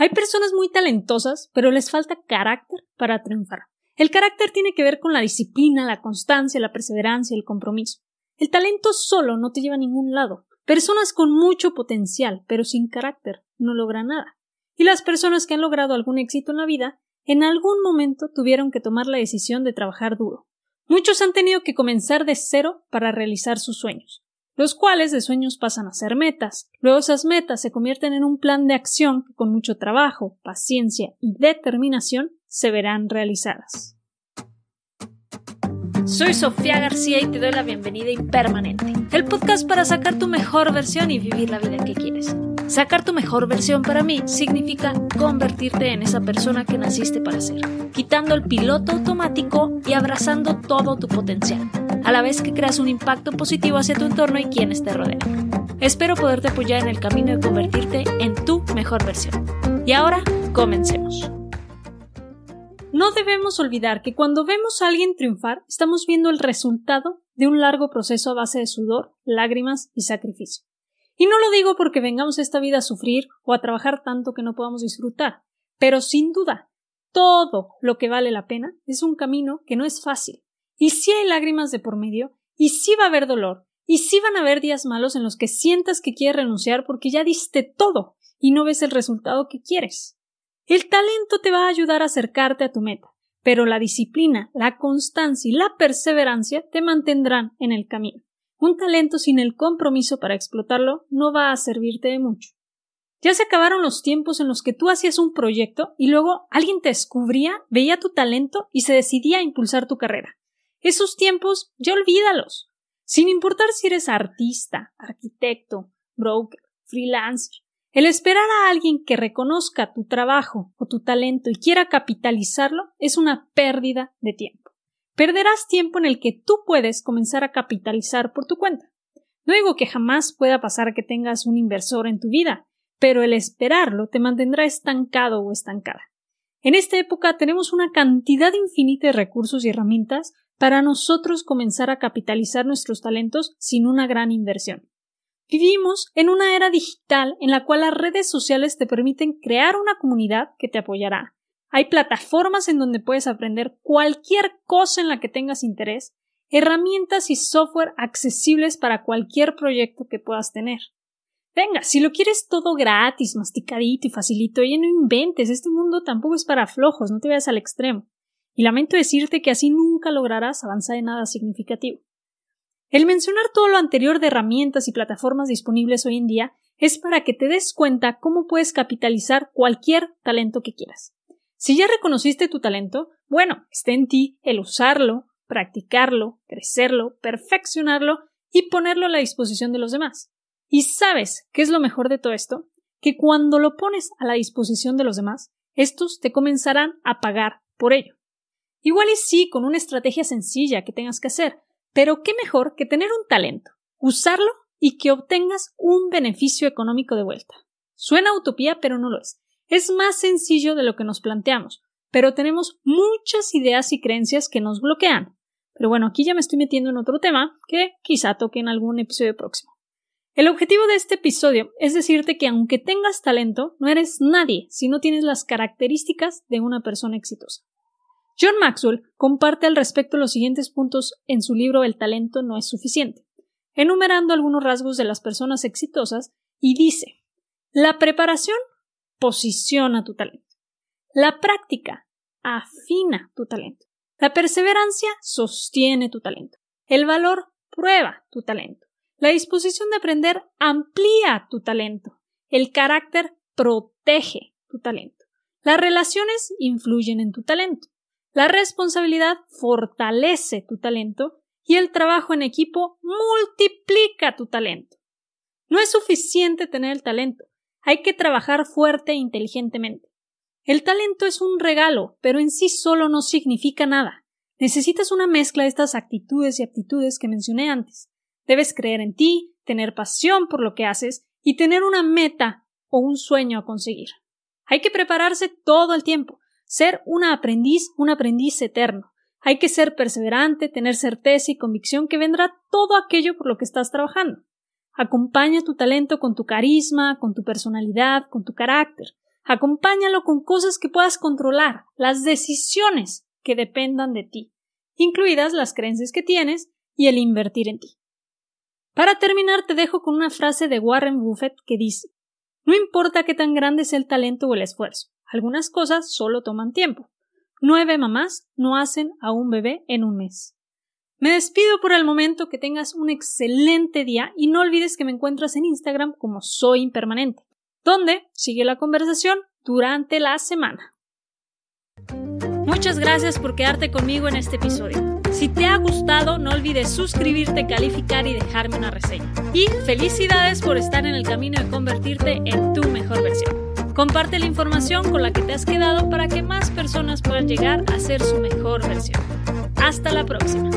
Hay personas muy talentosas, pero les falta carácter para triunfar. El carácter tiene que ver con la disciplina, la constancia, la perseverancia, el compromiso. El talento solo no te lleva a ningún lado. Personas con mucho potencial, pero sin carácter, no logran nada. Y las personas que han logrado algún éxito en la vida, en algún momento tuvieron que tomar la decisión de trabajar duro. Muchos han tenido que comenzar de cero para realizar sus sueños los cuales de sueños pasan a ser metas. Luego esas metas se convierten en un plan de acción que con mucho trabajo, paciencia y determinación se verán realizadas. Soy Sofía García y te doy la bienvenida Impermanente, el podcast para sacar tu mejor versión y vivir la vida que quieres. Sacar tu mejor versión para mí significa convertirte en esa persona que naciste para ser, quitando el piloto automático y abrazando todo tu potencial, a la vez que creas un impacto positivo hacia tu entorno y quienes te rodean. Espero poderte apoyar en el camino de convertirte en tu mejor versión. Y ahora, comencemos. No debemos olvidar que cuando vemos a alguien triunfar, estamos viendo el resultado de un largo proceso a base de sudor, lágrimas y sacrificio. Y no lo digo porque vengamos esta vida a sufrir o a trabajar tanto que no podamos disfrutar, pero sin duda, todo lo que vale la pena es un camino que no es fácil. Y si hay lágrimas de por medio, y si va a haber dolor, y si van a haber días malos en los que sientas que quieres renunciar porque ya diste todo y no ves el resultado que quieres. El talento te va a ayudar a acercarte a tu meta, pero la disciplina, la constancia y la perseverancia te mantendrán en el camino. Un talento sin el compromiso para explotarlo no va a servirte de mucho. Ya se acabaron los tiempos en los que tú hacías un proyecto y luego alguien te descubría, veía tu talento y se decidía a impulsar tu carrera. Esos tiempos ya olvídalos. Sin importar si eres artista, arquitecto, broker, freelancer, el esperar a alguien que reconozca tu trabajo o tu talento y quiera capitalizarlo es una pérdida de tiempo perderás tiempo en el que tú puedes comenzar a capitalizar por tu cuenta. No digo que jamás pueda pasar que tengas un inversor en tu vida, pero el esperarlo te mantendrá estancado o estancada. En esta época tenemos una cantidad infinita de recursos y herramientas para nosotros comenzar a capitalizar nuestros talentos sin una gran inversión. Vivimos en una era digital en la cual las redes sociales te permiten crear una comunidad que te apoyará, hay plataformas en donde puedes aprender cualquier cosa en la que tengas interés, herramientas y software accesibles para cualquier proyecto que puedas tener. Venga, si lo quieres todo gratis, masticadito y facilito, oye, no inventes, este mundo tampoco es para flojos, no te vayas al extremo. Y lamento decirte que así nunca lograrás avanzar en nada significativo. El mencionar todo lo anterior de herramientas y plataformas disponibles hoy en día es para que te des cuenta cómo puedes capitalizar cualquier talento que quieras. Si ya reconociste tu talento, bueno, está en ti el usarlo, practicarlo, crecerlo, perfeccionarlo y ponerlo a la disposición de los demás. ¿Y sabes qué es lo mejor de todo esto? Que cuando lo pones a la disposición de los demás, estos te comenzarán a pagar por ello. Igual y sí, con una estrategia sencilla que tengas que hacer, pero qué mejor que tener un talento, usarlo y que obtengas un beneficio económico de vuelta. Suena utopía, pero no lo es. Es más sencillo de lo que nos planteamos, pero tenemos muchas ideas y creencias que nos bloquean. Pero bueno, aquí ya me estoy metiendo en otro tema que quizá toque en algún episodio próximo. El objetivo de este episodio es decirte que aunque tengas talento, no eres nadie si no tienes las características de una persona exitosa. John Maxwell comparte al respecto los siguientes puntos en su libro El talento no es suficiente, enumerando algunos rasgos de las personas exitosas y dice La preparación posiciona tu talento. La práctica afina tu talento. La perseverancia sostiene tu talento. El valor prueba tu talento. La disposición de aprender amplía tu talento. El carácter protege tu talento. Las relaciones influyen en tu talento. La responsabilidad fortalece tu talento y el trabajo en equipo multiplica tu talento. No es suficiente tener el talento, hay que trabajar fuerte e inteligentemente. El talento es un regalo, pero en sí solo no significa nada. Necesitas una mezcla de estas actitudes y aptitudes que mencioné antes. Debes creer en ti, tener pasión por lo que haces y tener una meta o un sueño a conseguir. Hay que prepararse todo el tiempo, ser una aprendiz, un aprendiz eterno. Hay que ser perseverante, tener certeza y convicción que vendrá todo aquello por lo que estás trabajando. Acompaña tu talento con tu carisma, con tu personalidad, con tu carácter. Acompáñalo con cosas que puedas controlar, las decisiones que dependan de ti, incluidas las creencias que tienes y el invertir en ti. Para terminar, te dejo con una frase de Warren Buffett que dice No importa qué tan grande sea el talento o el esfuerzo, algunas cosas solo toman tiempo. Nueve mamás no hacen a un bebé en un mes. Me despido por el momento, que tengas un excelente día y no olvides que me encuentras en Instagram como Soy Impermanente, donde sigue la conversación durante la semana. Muchas gracias por quedarte conmigo en este episodio. Si te ha gustado, no olvides suscribirte, calificar y dejarme una reseña. Y felicidades por estar en el camino de convertirte en tu mejor versión. Comparte la información con la que te has quedado para que más personas puedan llegar a ser su mejor versión. Hasta la próxima.